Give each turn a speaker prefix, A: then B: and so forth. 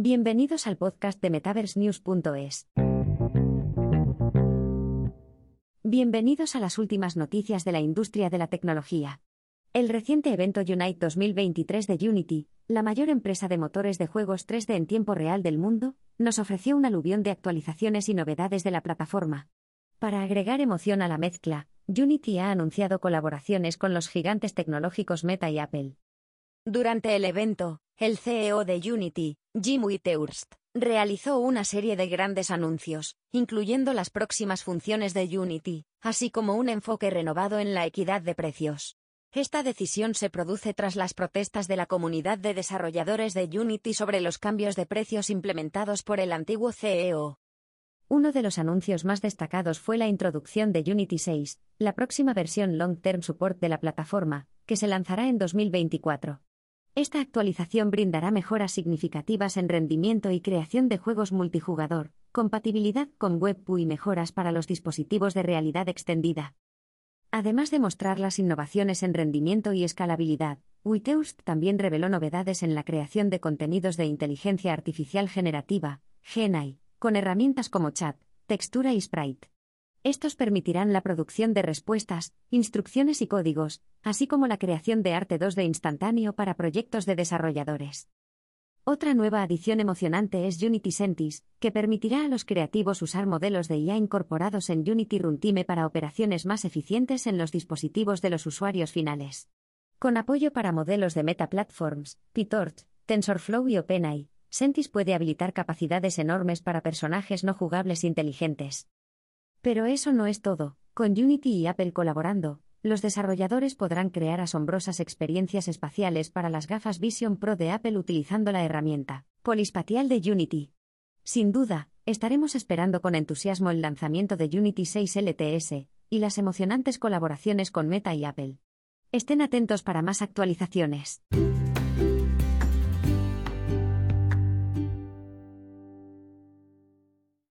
A: Bienvenidos al podcast de MetaverseNews.es. Bienvenidos a las últimas noticias de la industria de la tecnología. El reciente evento Unite 2023 de Unity, la mayor empresa de motores de juegos 3D en tiempo real del mundo, nos ofreció un aluvión de actualizaciones y novedades de la plataforma. Para agregar emoción a la mezcla, Unity ha anunciado colaboraciones con los gigantes tecnológicos Meta y Apple. Durante el evento, el CEO de Unity, Jim Whitehurst, realizó una serie de grandes anuncios, incluyendo las próximas funciones de Unity, así como un enfoque renovado en la equidad de precios. Esta decisión se produce tras las protestas de la comunidad de desarrolladores de Unity sobre los cambios de precios implementados por el antiguo CEO. Uno de los anuncios más destacados fue la introducción de Unity 6, la próxima versión Long Term Support de la plataforma, que se lanzará en 2024. Esta actualización brindará mejoras significativas en rendimiento y creación de juegos multijugador, compatibilidad con WebPU y mejoras para los dispositivos de realidad extendida. Además de mostrar las innovaciones en rendimiento y escalabilidad, Witeust también reveló novedades en la creación de contenidos de inteligencia artificial generativa, GenAI, con herramientas como chat, textura y sprite. Estos permitirán la producción de respuestas, instrucciones y códigos, así como la creación de arte 2D instantáneo para proyectos de desarrolladores. Otra nueva adición emocionante es Unity Sentis, que permitirá a los creativos usar modelos de IA incorporados en Unity Runtime para operaciones más eficientes en los dispositivos de los usuarios finales. Con apoyo para modelos de Meta Platforms, PyTorch, TensorFlow y OpenAI, Sentis puede habilitar capacidades enormes para personajes no jugables inteligentes. Pero eso no es todo. Con Unity y Apple colaborando, los desarrolladores podrán crear asombrosas experiencias espaciales para las gafas Vision Pro de Apple utilizando la herramienta polispatial de Unity. Sin duda, estaremos esperando con entusiasmo el lanzamiento de Unity 6 LTS y las emocionantes colaboraciones con Meta y Apple. Estén atentos para más actualizaciones.